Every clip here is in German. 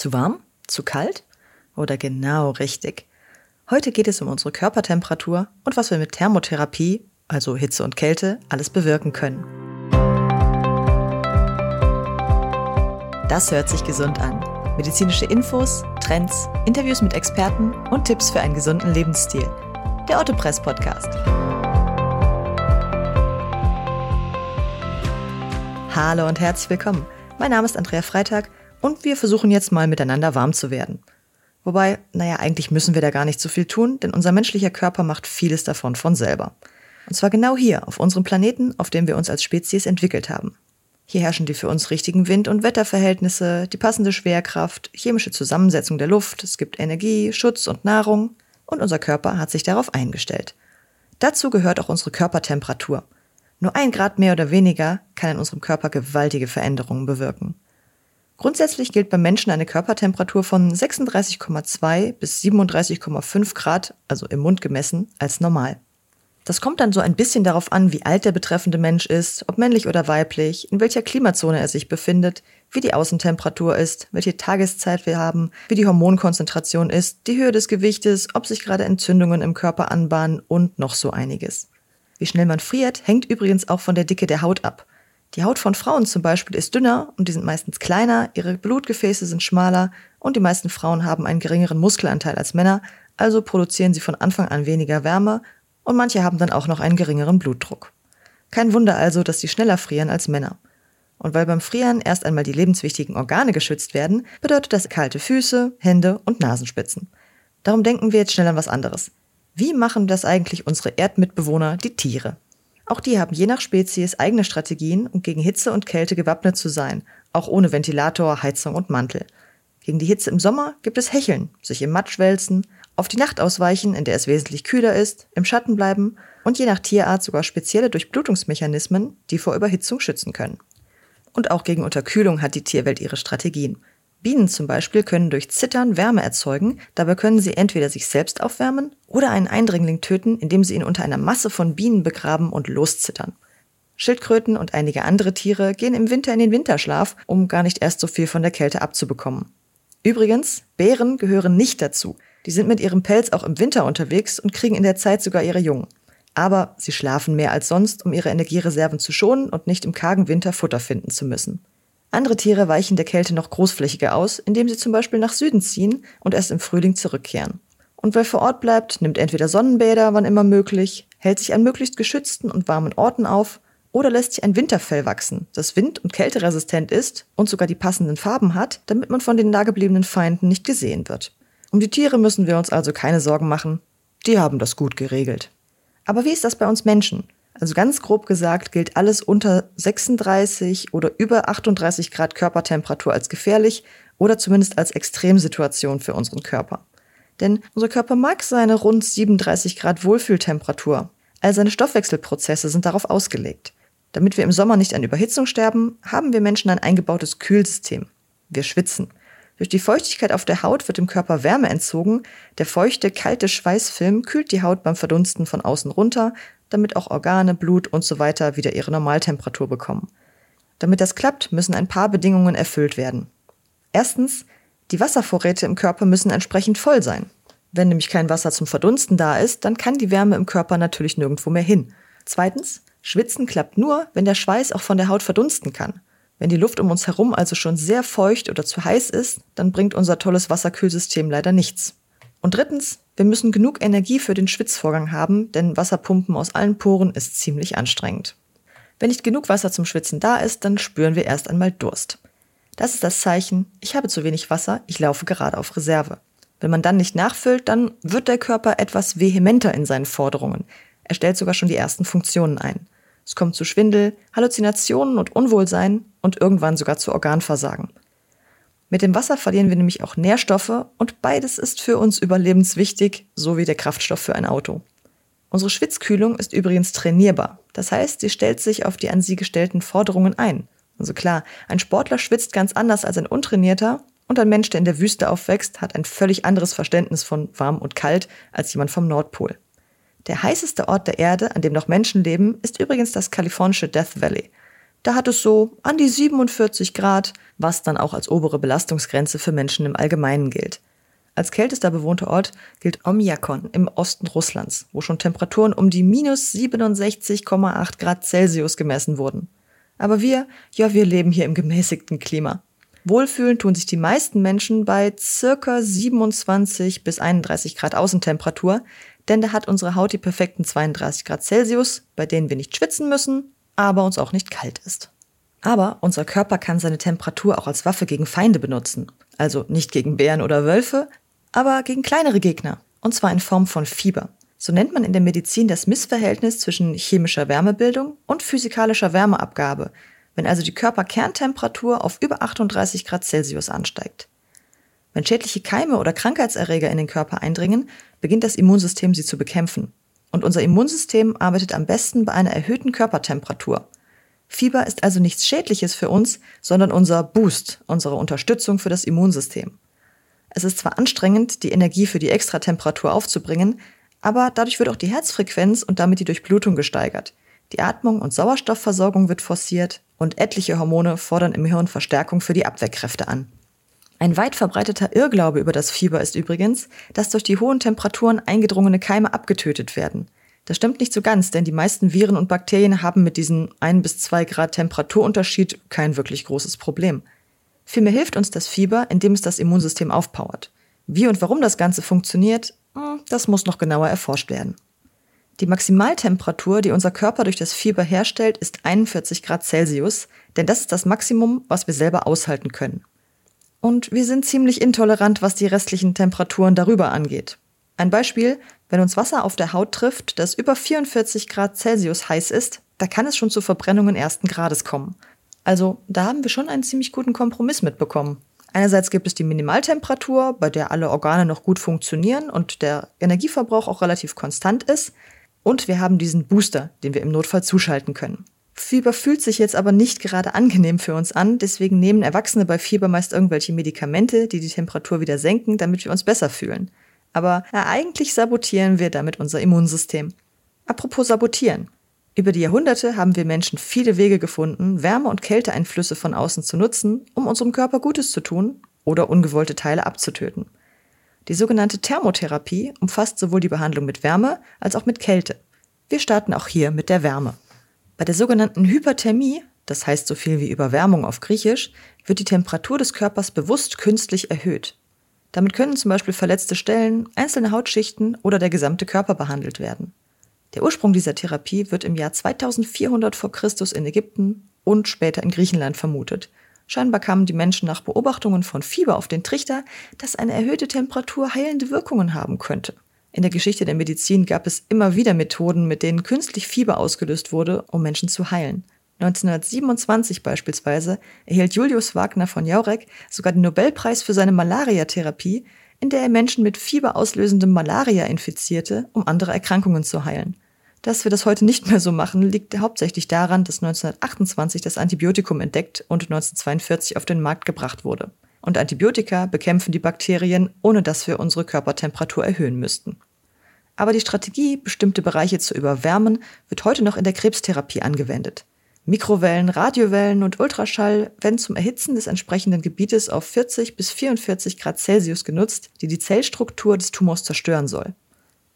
Zu warm? Zu kalt? Oder genau richtig? Heute geht es um unsere Körpertemperatur und was wir mit Thermotherapie, also Hitze und Kälte, alles bewirken können. Das hört sich gesund an. Medizinische Infos, Trends, Interviews mit Experten und Tipps für einen gesunden Lebensstil. Der Otto Press Podcast. Hallo und herzlich willkommen. Mein Name ist Andrea Freitag und wir versuchen jetzt mal miteinander warm zu werden. Wobei, naja, eigentlich müssen wir da gar nicht so viel tun, denn unser menschlicher Körper macht vieles davon von selber. Und zwar genau hier, auf unserem Planeten, auf dem wir uns als Spezies entwickelt haben. Hier herrschen die für uns richtigen Wind- und Wetterverhältnisse, die passende Schwerkraft, chemische Zusammensetzung der Luft, es gibt Energie, Schutz und Nahrung und unser Körper hat sich darauf eingestellt. Dazu gehört auch unsere Körpertemperatur. Nur ein Grad mehr oder weniger kann in unserem Körper gewaltige Veränderungen bewirken. Grundsätzlich gilt beim Menschen eine Körpertemperatur von 36,2 bis 37,5 Grad, also im Mund gemessen, als normal. Das kommt dann so ein bisschen darauf an, wie alt der betreffende Mensch ist, ob männlich oder weiblich, in welcher Klimazone er sich befindet, wie die Außentemperatur ist, welche Tageszeit wir haben, wie die Hormonkonzentration ist, die Höhe des Gewichtes, ob sich gerade Entzündungen im Körper anbahnen und noch so einiges. Wie schnell man friert, hängt übrigens auch von der Dicke der Haut ab. Die Haut von Frauen zum Beispiel ist dünner und die sind meistens kleiner, ihre Blutgefäße sind schmaler und die meisten Frauen haben einen geringeren Muskelanteil als Männer, also produzieren sie von Anfang an weniger Wärme und manche haben dann auch noch einen geringeren Blutdruck. Kein Wunder also, dass sie schneller frieren als Männer. Und weil beim Frieren erst einmal die lebenswichtigen Organe geschützt werden, bedeutet das kalte Füße, Hände und Nasenspitzen. Darum denken wir jetzt schnell an was anderes. Wie machen das eigentlich unsere Erdmitbewohner, die Tiere? Auch die haben je nach Spezies eigene Strategien, um gegen Hitze und Kälte gewappnet zu sein, auch ohne Ventilator, Heizung und Mantel. Gegen die Hitze im Sommer gibt es Hecheln, sich im Matsch wälzen, auf die Nacht ausweichen, in der es wesentlich kühler ist, im Schatten bleiben und je nach Tierart sogar spezielle Durchblutungsmechanismen, die vor Überhitzung schützen können. Und auch gegen Unterkühlung hat die Tierwelt ihre Strategien. Bienen zum Beispiel können durch Zittern Wärme erzeugen, dabei können sie entweder sich selbst aufwärmen oder einen Eindringling töten, indem sie ihn unter einer Masse von Bienen begraben und loszittern. Schildkröten und einige andere Tiere gehen im Winter in den Winterschlaf, um gar nicht erst so viel von der Kälte abzubekommen. Übrigens, Bären gehören nicht dazu. Die sind mit ihrem Pelz auch im Winter unterwegs und kriegen in der Zeit sogar ihre Jungen. Aber sie schlafen mehr als sonst, um ihre Energiereserven zu schonen und nicht im kargen Winter Futter finden zu müssen. Andere Tiere weichen der Kälte noch großflächiger aus, indem sie zum Beispiel nach Süden ziehen und erst im Frühling zurückkehren. Und wer vor Ort bleibt, nimmt entweder Sonnenbäder, wann immer möglich, hält sich an möglichst geschützten und warmen Orten auf oder lässt sich ein Winterfell wachsen, das wind- und kälteresistent ist und sogar die passenden Farben hat, damit man von den dagebliebenen Feinden nicht gesehen wird. Um die Tiere müssen wir uns also keine Sorgen machen. Die haben das gut geregelt. Aber wie ist das bei uns Menschen? Also ganz grob gesagt gilt alles unter 36 oder über 38 Grad Körpertemperatur als gefährlich oder zumindest als Extremsituation für unseren Körper. Denn unser Körper mag seine rund 37 Grad Wohlfühltemperatur. All seine Stoffwechselprozesse sind darauf ausgelegt. Damit wir im Sommer nicht an Überhitzung sterben, haben wir Menschen ein eingebautes Kühlsystem. Wir schwitzen. Durch die Feuchtigkeit auf der Haut wird dem Körper Wärme entzogen. Der feuchte, kalte Schweißfilm kühlt die Haut beim Verdunsten von außen runter, damit auch Organe, Blut und so weiter wieder ihre Normaltemperatur bekommen. Damit das klappt, müssen ein paar Bedingungen erfüllt werden. Erstens, die Wasservorräte im Körper müssen entsprechend voll sein. Wenn nämlich kein Wasser zum Verdunsten da ist, dann kann die Wärme im Körper natürlich nirgendwo mehr hin. Zweitens, Schwitzen klappt nur, wenn der Schweiß auch von der Haut verdunsten kann. Wenn die Luft um uns herum also schon sehr feucht oder zu heiß ist, dann bringt unser tolles Wasserkühlsystem leider nichts. Und drittens, wir müssen genug Energie für den Schwitzvorgang haben, denn Wasserpumpen aus allen Poren ist ziemlich anstrengend. Wenn nicht genug Wasser zum Schwitzen da ist, dann spüren wir erst einmal Durst. Das ist das Zeichen, ich habe zu wenig Wasser, ich laufe gerade auf Reserve. Wenn man dann nicht nachfüllt, dann wird der Körper etwas vehementer in seinen Forderungen. Er stellt sogar schon die ersten Funktionen ein. Es kommt zu Schwindel, Halluzinationen und Unwohlsein und irgendwann sogar zu Organversagen. Mit dem Wasser verlieren wir nämlich auch Nährstoffe und beides ist für uns überlebenswichtig, so wie der Kraftstoff für ein Auto. Unsere Schwitzkühlung ist übrigens trainierbar. Das heißt, sie stellt sich auf die an sie gestellten Forderungen ein. Also klar, ein Sportler schwitzt ganz anders als ein Untrainierter und ein Mensch, der in der Wüste aufwächst, hat ein völlig anderes Verständnis von warm und kalt als jemand vom Nordpol. Der heißeste Ort der Erde, an dem noch Menschen leben, ist übrigens das kalifornische Death Valley. Da hat es so an die 47 Grad, was dann auch als obere Belastungsgrenze für Menschen im Allgemeinen gilt. Als kältester bewohnter Ort gilt Omjakon im Osten Russlands, wo schon Temperaturen um die minus 67,8 Grad Celsius gemessen wurden. Aber wir, ja, wir leben hier im gemäßigten Klima. Wohlfühlen tun sich die meisten Menschen bei circa 27 bis 31 Grad Außentemperatur, denn da hat unsere Haut die perfekten 32 Grad Celsius, bei denen wir nicht schwitzen müssen, aber uns auch nicht kalt ist. Aber unser Körper kann seine Temperatur auch als Waffe gegen Feinde benutzen. Also nicht gegen Bären oder Wölfe, aber gegen kleinere Gegner. Und zwar in Form von Fieber. So nennt man in der Medizin das Missverhältnis zwischen chemischer Wärmebildung und physikalischer Wärmeabgabe, wenn also die Körperkerntemperatur auf über 38 Grad Celsius ansteigt. Wenn schädliche Keime oder Krankheitserreger in den Körper eindringen, beginnt das Immunsystem sie zu bekämpfen. Und unser Immunsystem arbeitet am besten bei einer erhöhten Körpertemperatur. Fieber ist also nichts Schädliches für uns, sondern unser Boost, unsere Unterstützung für das Immunsystem. Es ist zwar anstrengend, die Energie für die Extratemperatur aufzubringen, aber dadurch wird auch die Herzfrequenz und damit die Durchblutung gesteigert. Die Atmung und Sauerstoffversorgung wird forciert und etliche Hormone fordern im Hirn Verstärkung für die Abwehrkräfte an. Ein weit verbreiteter Irrglaube über das Fieber ist übrigens, dass durch die hohen Temperaturen eingedrungene Keime abgetötet werden. Das stimmt nicht so ganz, denn die meisten Viren und Bakterien haben mit diesem 1 bis 2 Grad Temperaturunterschied kein wirklich großes Problem. Vielmehr hilft uns das Fieber, indem es das Immunsystem aufpowert. Wie und warum das Ganze funktioniert, hm, das muss noch genauer erforscht werden. Die Maximaltemperatur, die unser Körper durch das Fieber herstellt, ist 41 Grad Celsius, denn das ist das Maximum, was wir selber aushalten können. Und wir sind ziemlich intolerant, was die restlichen Temperaturen darüber angeht. Ein Beispiel, wenn uns Wasser auf der Haut trifft, das über 44 Grad Celsius heiß ist, da kann es schon zu Verbrennungen ersten Grades kommen. Also da haben wir schon einen ziemlich guten Kompromiss mitbekommen. Einerseits gibt es die Minimaltemperatur, bei der alle Organe noch gut funktionieren und der Energieverbrauch auch relativ konstant ist. Und wir haben diesen Booster, den wir im Notfall zuschalten können. Fieber fühlt sich jetzt aber nicht gerade angenehm für uns an, deswegen nehmen Erwachsene bei Fieber meist irgendwelche Medikamente, die die Temperatur wieder senken, damit wir uns besser fühlen. Aber ja, eigentlich sabotieren wir damit unser Immunsystem. Apropos sabotieren. Über die Jahrhunderte haben wir Menschen viele Wege gefunden, Wärme- und Kälteeinflüsse von außen zu nutzen, um unserem Körper Gutes zu tun oder ungewollte Teile abzutöten. Die sogenannte Thermotherapie umfasst sowohl die Behandlung mit Wärme als auch mit Kälte. Wir starten auch hier mit der Wärme. Bei der sogenannten Hyperthermie, das heißt so viel wie Überwärmung auf Griechisch, wird die Temperatur des Körpers bewusst künstlich erhöht. Damit können zum Beispiel verletzte Stellen, einzelne Hautschichten oder der gesamte Körper behandelt werden. Der Ursprung dieser Therapie wird im Jahr 2400 vor Christus in Ägypten und später in Griechenland vermutet Scheinbar kamen die Menschen nach Beobachtungen von Fieber auf den Trichter, dass eine erhöhte Temperatur heilende Wirkungen haben könnte. In der Geschichte der Medizin gab es immer wieder Methoden, mit denen künstlich Fieber ausgelöst wurde, um Menschen zu heilen. 1927 beispielsweise erhielt Julius Wagner von Jaurek sogar den Nobelpreis für seine Malariatherapie, in der er Menschen mit fieberauslösendem Malaria infizierte, um andere Erkrankungen zu heilen. Dass wir das heute nicht mehr so machen, liegt hauptsächlich daran, dass 1928 das Antibiotikum entdeckt und 1942 auf den Markt gebracht wurde. Und Antibiotika bekämpfen die Bakterien, ohne dass wir unsere Körpertemperatur erhöhen müssten. Aber die Strategie, bestimmte Bereiche zu überwärmen, wird heute noch in der Krebstherapie angewendet. Mikrowellen, Radiowellen und Ultraschall werden zum Erhitzen des entsprechenden Gebietes auf 40 bis 44 Grad Celsius genutzt, die die Zellstruktur des Tumors zerstören soll.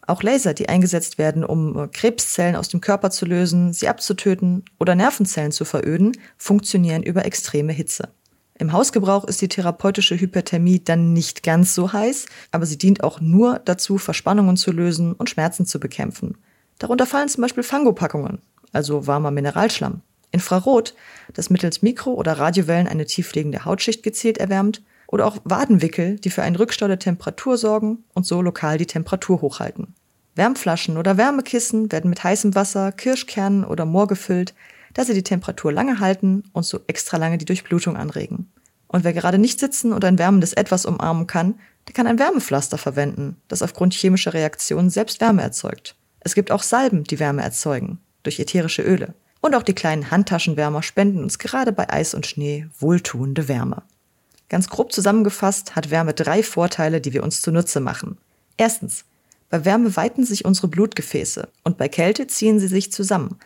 Auch Laser, die eingesetzt werden, um äh, Krebszellen aus dem Körper zu lösen, sie abzutöten oder Nervenzellen zu veröden, funktionieren über extreme Hitze. Im Hausgebrauch ist die therapeutische Hyperthermie dann nicht ganz so heiß, aber sie dient auch nur dazu, Verspannungen zu lösen und Schmerzen zu bekämpfen. Darunter fallen zum Beispiel Fangopackungen, also warmer Mineralschlamm. Infrarot, das mittels Mikro- oder Radiowellen eine tiefliegende Hautschicht gezielt erwärmt, oder auch Wadenwickel, die für einen Rückstau der Temperatur sorgen und so lokal die Temperatur hochhalten. Wärmflaschen oder Wärmekissen werden mit heißem Wasser, Kirschkernen oder Moor gefüllt, da sie die Temperatur lange halten und so extra lange die Durchblutung anregen. Und wer gerade nicht sitzen oder ein wärmendes Etwas umarmen kann, der kann ein Wärmepflaster verwenden, das aufgrund chemischer Reaktionen selbst Wärme erzeugt. Es gibt auch Salben, die Wärme erzeugen, durch ätherische Öle. Und auch die kleinen Handtaschenwärmer spenden uns gerade bei Eis und Schnee wohltuende Wärme. Ganz grob zusammengefasst hat Wärme drei Vorteile, die wir uns zunutze machen. Erstens. Bei Wärme weiten sich unsere Blutgefäße und bei Kälte ziehen sie sich zusammen.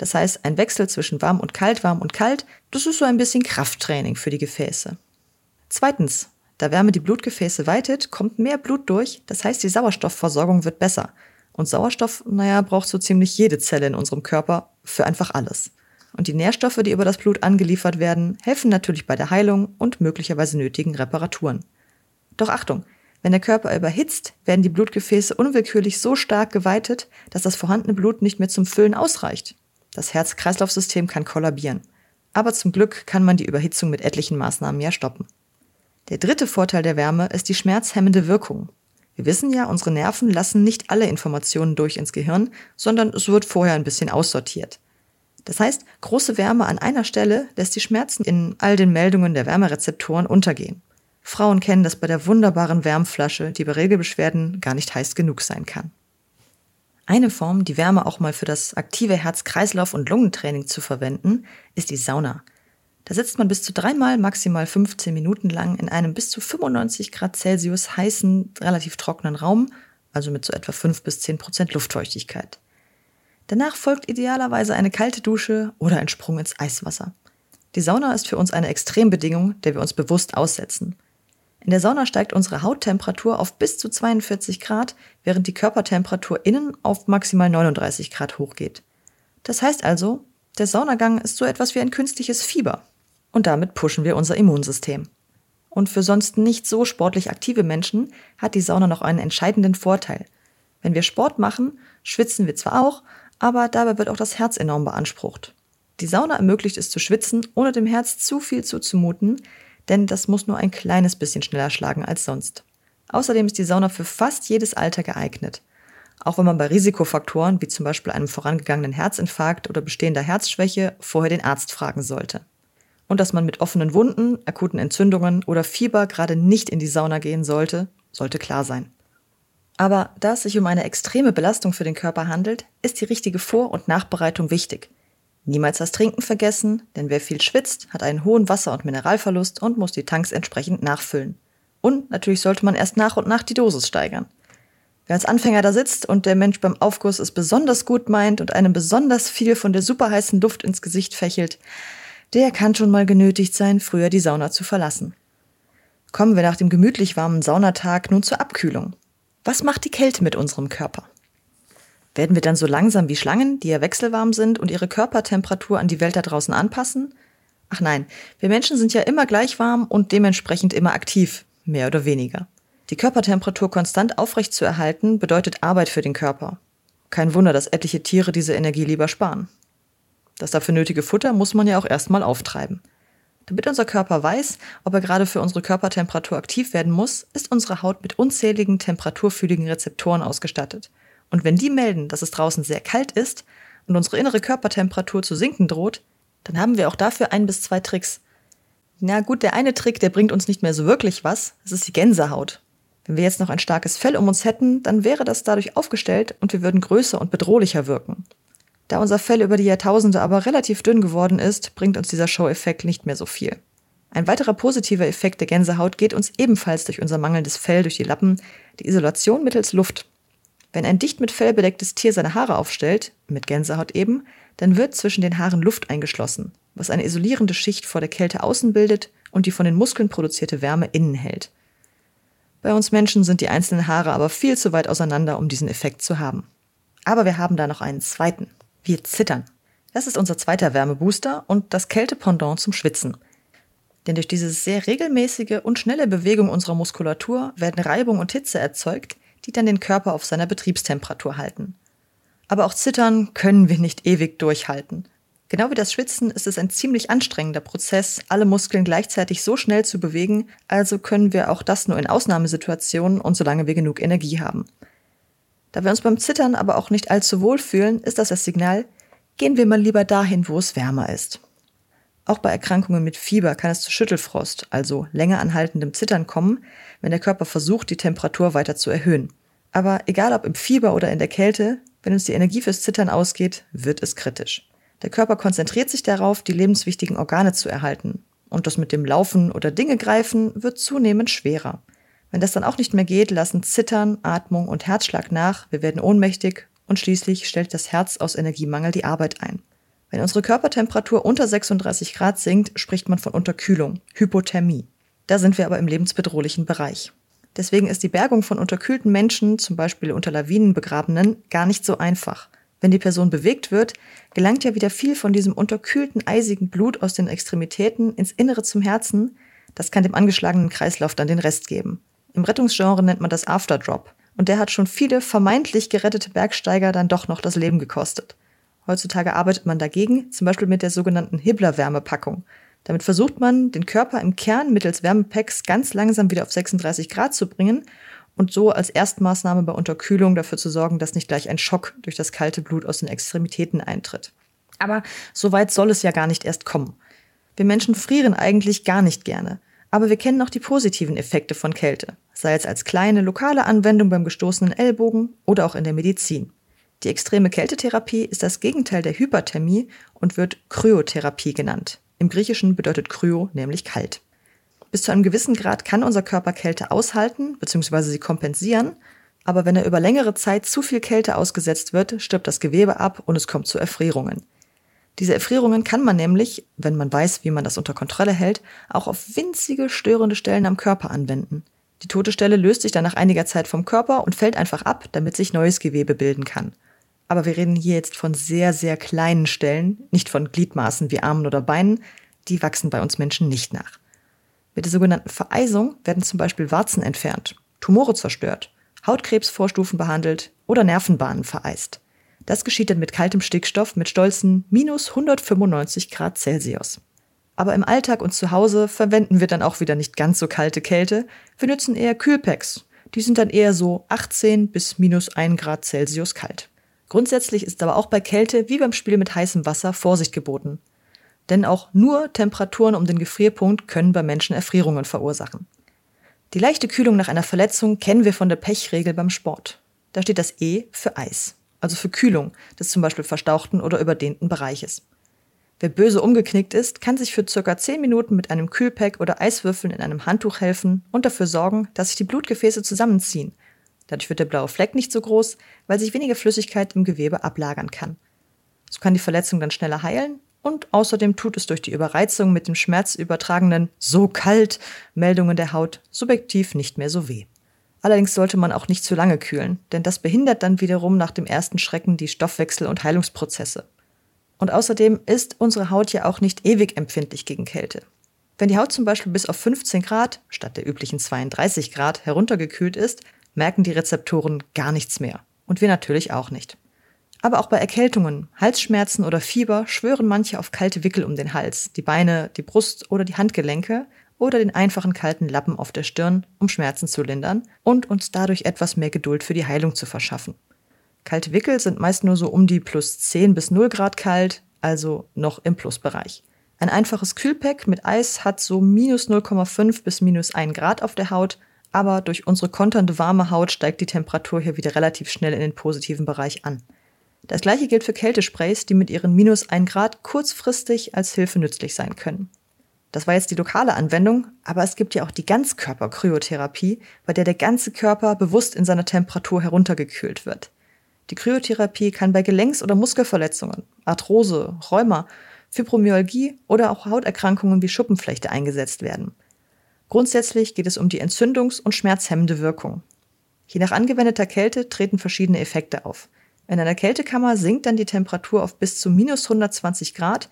Das heißt, ein Wechsel zwischen warm und kalt, warm und kalt, das ist so ein bisschen Krafttraining für die Gefäße. Zweitens, da Wärme die Blutgefäße weitet, kommt mehr Blut durch, das heißt, die Sauerstoffversorgung wird besser. Und Sauerstoff, naja, braucht so ziemlich jede Zelle in unserem Körper für einfach alles. Und die Nährstoffe, die über das Blut angeliefert werden, helfen natürlich bei der Heilung und möglicherweise nötigen Reparaturen. Doch Achtung, wenn der Körper überhitzt, werden die Blutgefäße unwillkürlich so stark geweitet, dass das vorhandene Blut nicht mehr zum Füllen ausreicht. Das Herz-Kreislauf-System kann kollabieren. Aber zum Glück kann man die Überhitzung mit etlichen Maßnahmen ja stoppen. Der dritte Vorteil der Wärme ist die schmerzhemmende Wirkung. Wir wissen ja, unsere Nerven lassen nicht alle Informationen durch ins Gehirn, sondern es wird vorher ein bisschen aussortiert. Das heißt, große Wärme an einer Stelle lässt die Schmerzen in all den Meldungen der Wärmerezeptoren untergehen. Frauen kennen das bei der wunderbaren Wärmflasche, die bei Regelbeschwerden gar nicht heiß genug sein kann. Eine Form, die Wärme auch mal für das aktive Herz-Kreislauf- und Lungentraining zu verwenden, ist die Sauna. Da sitzt man bis zu dreimal maximal 15 Minuten lang in einem bis zu 95 Grad Celsius heißen, relativ trockenen Raum, also mit so etwa 5 bis 10 Prozent Luftfeuchtigkeit. Danach folgt idealerweise eine kalte Dusche oder ein Sprung ins Eiswasser. Die Sauna ist für uns eine Extrembedingung, der wir uns bewusst aussetzen. In der Sauna steigt unsere Hauttemperatur auf bis zu 42 Grad, während die Körpertemperatur innen auf maximal 39 Grad hochgeht. Das heißt also, der Saunagang ist so etwas wie ein künstliches Fieber. Und damit pushen wir unser Immunsystem. Und für sonst nicht so sportlich aktive Menschen hat die Sauna noch einen entscheidenden Vorteil. Wenn wir Sport machen, schwitzen wir zwar auch, aber dabei wird auch das Herz enorm beansprucht. Die Sauna ermöglicht es zu schwitzen, ohne dem Herz zu viel zuzumuten, denn das muss nur ein kleines bisschen schneller schlagen als sonst. Außerdem ist die Sauna für fast jedes Alter geeignet. Auch wenn man bei Risikofaktoren wie zum Beispiel einem vorangegangenen Herzinfarkt oder bestehender Herzschwäche vorher den Arzt fragen sollte. Und dass man mit offenen Wunden, akuten Entzündungen oder Fieber gerade nicht in die Sauna gehen sollte, sollte klar sein. Aber da es sich um eine extreme Belastung für den Körper handelt, ist die richtige Vor- und Nachbereitung wichtig. Niemals das Trinken vergessen, denn wer viel schwitzt, hat einen hohen Wasser- und Mineralverlust und muss die Tanks entsprechend nachfüllen. Und natürlich sollte man erst nach und nach die Dosis steigern. Wer als Anfänger da sitzt und der Mensch beim Aufguss es besonders gut meint und einem besonders viel von der superheißen Luft ins Gesicht fächelt, der kann schon mal genötigt sein, früher die Sauna zu verlassen. Kommen wir nach dem gemütlich warmen Saunatag nun zur Abkühlung. Was macht die Kälte mit unserem Körper? Werden wir dann so langsam wie Schlangen, die ja wechselwarm sind und ihre Körpertemperatur an die Welt da draußen anpassen? Ach nein, wir Menschen sind ja immer gleich warm und dementsprechend immer aktiv, mehr oder weniger. Die Körpertemperatur konstant aufrecht zu erhalten, bedeutet Arbeit für den Körper. Kein Wunder, dass etliche Tiere diese Energie lieber sparen. Das dafür nötige Futter muss man ja auch erstmal auftreiben. Damit unser Körper weiß, ob er gerade für unsere Körpertemperatur aktiv werden muss, ist unsere Haut mit unzähligen temperaturfühligen Rezeptoren ausgestattet. Und wenn die melden, dass es draußen sehr kalt ist und unsere innere Körpertemperatur zu sinken droht, dann haben wir auch dafür ein bis zwei Tricks. Na gut, der eine Trick, der bringt uns nicht mehr so wirklich was, das ist die Gänsehaut. Wenn wir jetzt noch ein starkes Fell um uns hätten, dann wäre das dadurch aufgestellt und wir würden größer und bedrohlicher wirken. Da unser Fell über die Jahrtausende aber relativ dünn geworden ist, bringt uns dieser Show-Effekt nicht mehr so viel. Ein weiterer positiver Effekt der Gänsehaut geht uns ebenfalls durch unser mangelndes Fell durch die Lappen, die Isolation mittels Luft. Wenn ein dicht mit Fell bedecktes Tier seine Haare aufstellt, mit Gänsehaut eben, dann wird zwischen den Haaren Luft eingeschlossen, was eine isolierende Schicht vor der Kälte außen bildet und die von den Muskeln produzierte Wärme innen hält. Bei uns Menschen sind die einzelnen Haare aber viel zu weit auseinander, um diesen Effekt zu haben. Aber wir haben da noch einen zweiten. Wir zittern. Das ist unser zweiter Wärmebooster und das Kältependant zum Schwitzen. Denn durch diese sehr regelmäßige und schnelle Bewegung unserer Muskulatur werden Reibung und Hitze erzeugt, die dann den Körper auf seiner Betriebstemperatur halten. Aber auch Zittern können wir nicht ewig durchhalten. Genau wie das Schwitzen ist es ein ziemlich anstrengender Prozess, alle Muskeln gleichzeitig so schnell zu bewegen, also können wir auch das nur in Ausnahmesituationen und solange wir genug Energie haben. Da wir uns beim Zittern aber auch nicht allzu wohl fühlen, ist das das Signal, gehen wir mal lieber dahin, wo es wärmer ist. Auch bei Erkrankungen mit Fieber kann es zu Schüttelfrost, also länger anhaltendem Zittern kommen, wenn der Körper versucht, die Temperatur weiter zu erhöhen. Aber egal ob im Fieber oder in der Kälte, wenn uns die Energie fürs Zittern ausgeht, wird es kritisch. Der Körper konzentriert sich darauf, die lebenswichtigen Organe zu erhalten. Und das mit dem Laufen oder Dinge greifen wird zunehmend schwerer. Wenn das dann auch nicht mehr geht, lassen Zittern, Atmung und Herzschlag nach, wir werden ohnmächtig und schließlich stellt das Herz aus Energiemangel die Arbeit ein. Wenn unsere Körpertemperatur unter 36 Grad sinkt, spricht man von Unterkühlung, Hypothermie. Da sind wir aber im lebensbedrohlichen Bereich. Deswegen ist die Bergung von unterkühlten Menschen, zum Beispiel unter Lawinen begrabenen, gar nicht so einfach. Wenn die Person bewegt wird, gelangt ja wieder viel von diesem unterkühlten, eisigen Blut aus den Extremitäten ins Innere zum Herzen. Das kann dem angeschlagenen Kreislauf dann den Rest geben. Im Rettungsgenre nennt man das Afterdrop. Und der hat schon viele vermeintlich gerettete Bergsteiger dann doch noch das Leben gekostet. Heutzutage arbeitet man dagegen, zum Beispiel mit der sogenannten Hibbler-Wärmepackung. Damit versucht man, den Körper im Kern mittels Wärmepacks ganz langsam wieder auf 36 Grad zu bringen und so als Erstmaßnahme bei Unterkühlung dafür zu sorgen, dass nicht gleich ein Schock durch das kalte Blut aus den Extremitäten eintritt. Aber so weit soll es ja gar nicht erst kommen. Wir Menschen frieren eigentlich gar nicht gerne. Aber wir kennen auch die positiven Effekte von Kälte, sei es als kleine lokale Anwendung beim gestoßenen Ellbogen oder auch in der Medizin. Die extreme Kältetherapie ist das Gegenteil der Hyperthermie und wird Kryotherapie genannt. Im Griechischen bedeutet Kryo nämlich kalt. Bis zu einem gewissen Grad kann unser Körper Kälte aushalten bzw. sie kompensieren, aber wenn er über längere Zeit zu viel Kälte ausgesetzt wird, stirbt das Gewebe ab und es kommt zu Erfrierungen. Diese Erfrierungen kann man nämlich, wenn man weiß, wie man das unter Kontrolle hält, auch auf winzige störende Stellen am Körper anwenden. Die tote Stelle löst sich dann nach einiger Zeit vom Körper und fällt einfach ab, damit sich neues Gewebe bilden kann. Aber wir reden hier jetzt von sehr, sehr kleinen Stellen, nicht von Gliedmaßen wie Armen oder Beinen, die wachsen bei uns Menschen nicht nach. Mit der sogenannten Vereisung werden zum Beispiel Warzen entfernt, Tumore zerstört, Hautkrebsvorstufen behandelt oder Nervenbahnen vereist. Das geschieht dann mit kaltem Stickstoff mit stolzen minus 195 Grad Celsius. Aber im Alltag und zu Hause verwenden wir dann auch wieder nicht ganz so kalte Kälte. Wir nutzen eher Kühlpacks. Die sind dann eher so 18 bis minus 1 Grad Celsius kalt. Grundsätzlich ist aber auch bei Kälte wie beim Spiel mit heißem Wasser Vorsicht geboten. Denn auch nur Temperaturen um den Gefrierpunkt können bei Menschen Erfrierungen verursachen. Die leichte Kühlung nach einer Verletzung kennen wir von der Pechregel beim Sport. Da steht das E für Eis, also für Kühlung des zum Beispiel verstauchten oder überdehnten Bereiches. Wer böse umgeknickt ist, kann sich für circa 10 Minuten mit einem Kühlpack oder Eiswürfeln in einem Handtuch helfen und dafür sorgen, dass sich die Blutgefäße zusammenziehen Dadurch wird der blaue Fleck nicht so groß, weil sich weniger Flüssigkeit im Gewebe ablagern kann. So kann die Verletzung dann schneller heilen und außerdem tut es durch die Überreizung mit dem schmerzübertragenen so kalt Meldungen der Haut subjektiv nicht mehr so weh. Allerdings sollte man auch nicht zu lange kühlen, denn das behindert dann wiederum nach dem ersten Schrecken die Stoffwechsel- und Heilungsprozesse. Und außerdem ist unsere Haut ja auch nicht ewig empfindlich gegen Kälte. Wenn die Haut zum Beispiel bis auf 15 Grad statt der üblichen 32 Grad heruntergekühlt ist, merken die Rezeptoren gar nichts mehr. Und wir natürlich auch nicht. Aber auch bei Erkältungen, Halsschmerzen oder Fieber schwören manche auf kalte Wickel um den Hals, die Beine, die Brust oder die Handgelenke oder den einfachen kalten Lappen auf der Stirn, um Schmerzen zu lindern und uns dadurch etwas mehr Geduld für die Heilung zu verschaffen. Kalte Wickel sind meist nur so um die plus 10 bis 0 Grad kalt, also noch im Plusbereich. Ein einfaches Kühlpack mit Eis hat so minus 0,5 bis minus 1 Grad auf der Haut aber durch unsere konternde warme Haut steigt die Temperatur hier wieder relativ schnell in den positiven Bereich an. Das gleiche gilt für Kältesprays, die mit ihren minus 1 Grad kurzfristig als Hilfe nützlich sein können. Das war jetzt die lokale Anwendung, aber es gibt ja auch die Ganzkörper-Kryotherapie, bei der der ganze Körper bewusst in seiner Temperatur heruntergekühlt wird. Die Kryotherapie kann bei Gelenks- oder Muskelverletzungen, Arthrose, Rheuma, Fibromyalgie oder auch Hauterkrankungen wie Schuppenflechte eingesetzt werden. Grundsätzlich geht es um die entzündungs- und schmerzhemmende Wirkung. Je nach angewendeter Kälte treten verschiedene Effekte auf. In einer Kältekammer sinkt dann die Temperatur auf bis zu minus 120 Grad.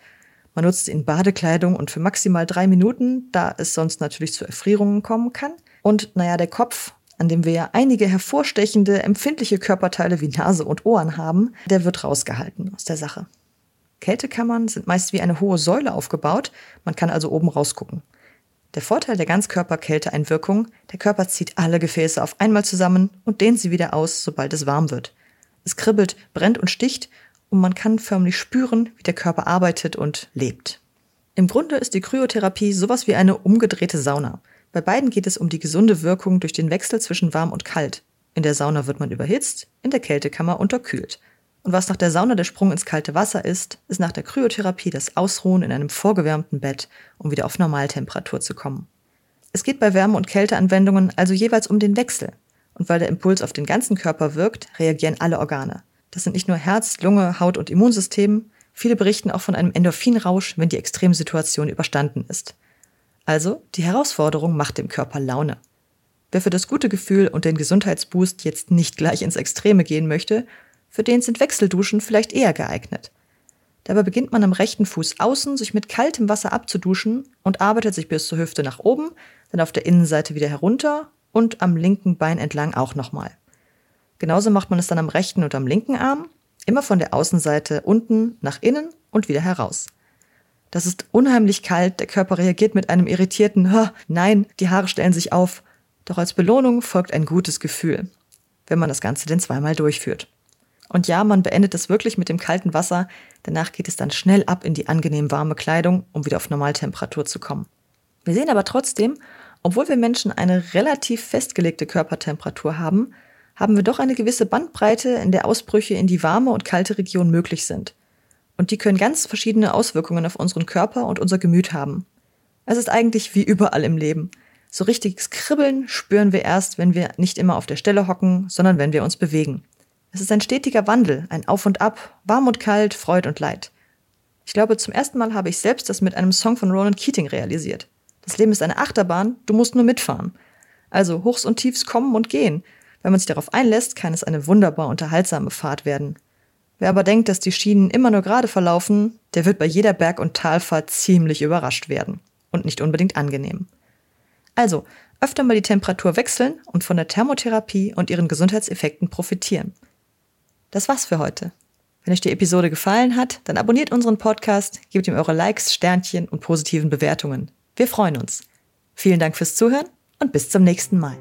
Man nutzt sie in Badekleidung und für maximal drei Minuten, da es sonst natürlich zu Erfrierungen kommen kann. Und naja, der Kopf, an dem wir ja einige hervorstechende, empfindliche Körperteile wie Nase und Ohren haben, der wird rausgehalten aus der Sache. Kältekammern sind meist wie eine hohe Säule aufgebaut, man kann also oben rausgucken. Der Vorteil der Ganzkörperkälteeinwirkung, der Körper zieht alle Gefäße auf einmal zusammen und dehnt sie wieder aus, sobald es warm wird. Es kribbelt, brennt und sticht und man kann förmlich spüren, wie der Körper arbeitet und lebt. Im Grunde ist die Kryotherapie sowas wie eine umgedrehte Sauna. Bei beiden geht es um die gesunde Wirkung durch den Wechsel zwischen warm und kalt. In der Sauna wird man überhitzt, in der Kältekammer unterkühlt. Und was nach der Sauna der Sprung ins kalte Wasser ist, ist nach der Kryotherapie das Ausruhen in einem vorgewärmten Bett, um wieder auf Normaltemperatur zu kommen. Es geht bei Wärme- und Kälteanwendungen also jeweils um den Wechsel. Und weil der Impuls auf den ganzen Körper wirkt, reagieren alle Organe. Das sind nicht nur Herz, Lunge, Haut und Immunsystem, Viele berichten auch von einem Endorphinrausch, wenn die Extremsituation überstanden ist. Also, die Herausforderung macht dem Körper Laune. Wer für das gute Gefühl und den Gesundheitsboost jetzt nicht gleich ins Extreme gehen möchte, für den sind Wechselduschen vielleicht eher geeignet. Dabei beginnt man am rechten Fuß außen, sich mit kaltem Wasser abzuduschen und arbeitet sich bis zur Hüfte nach oben, dann auf der Innenseite wieder herunter und am linken Bein entlang auch nochmal. Genauso macht man es dann am rechten und am linken Arm, immer von der Außenseite unten nach innen und wieder heraus. Das ist unheimlich kalt, der Körper reagiert mit einem irritierten Nein, die Haare stellen sich auf. Doch als Belohnung folgt ein gutes Gefühl, wenn man das Ganze denn zweimal durchführt. Und ja, man beendet es wirklich mit dem kalten Wasser, danach geht es dann schnell ab in die angenehm warme Kleidung, um wieder auf Normaltemperatur zu kommen. Wir sehen aber trotzdem, obwohl wir Menschen eine relativ festgelegte Körpertemperatur haben, haben wir doch eine gewisse Bandbreite, in der Ausbrüche in die warme und kalte Region möglich sind. Und die können ganz verschiedene Auswirkungen auf unseren Körper und unser Gemüt haben. Es ist eigentlich wie überall im Leben. So richtiges Kribbeln spüren wir erst, wenn wir nicht immer auf der Stelle hocken, sondern wenn wir uns bewegen. Es ist ein stetiger Wandel, ein Auf und Ab, warm und kalt, Freud und Leid. Ich glaube, zum ersten Mal habe ich selbst das mit einem Song von Ronan Keating realisiert. Das Leben ist eine Achterbahn, du musst nur mitfahren. Also Hochs und Tiefs kommen und gehen. Wenn man sich darauf einlässt, kann es eine wunderbar unterhaltsame Fahrt werden. Wer aber denkt, dass die Schienen immer nur gerade verlaufen, der wird bei jeder Berg- und Talfahrt ziemlich überrascht werden. Und nicht unbedingt angenehm. Also, öfter mal die Temperatur wechseln und von der Thermotherapie und ihren Gesundheitseffekten profitieren. Das war's für heute. Wenn euch die Episode gefallen hat, dann abonniert unseren Podcast, gebt ihm eure Likes, Sternchen und positiven Bewertungen. Wir freuen uns. Vielen Dank fürs Zuhören und bis zum nächsten Mal.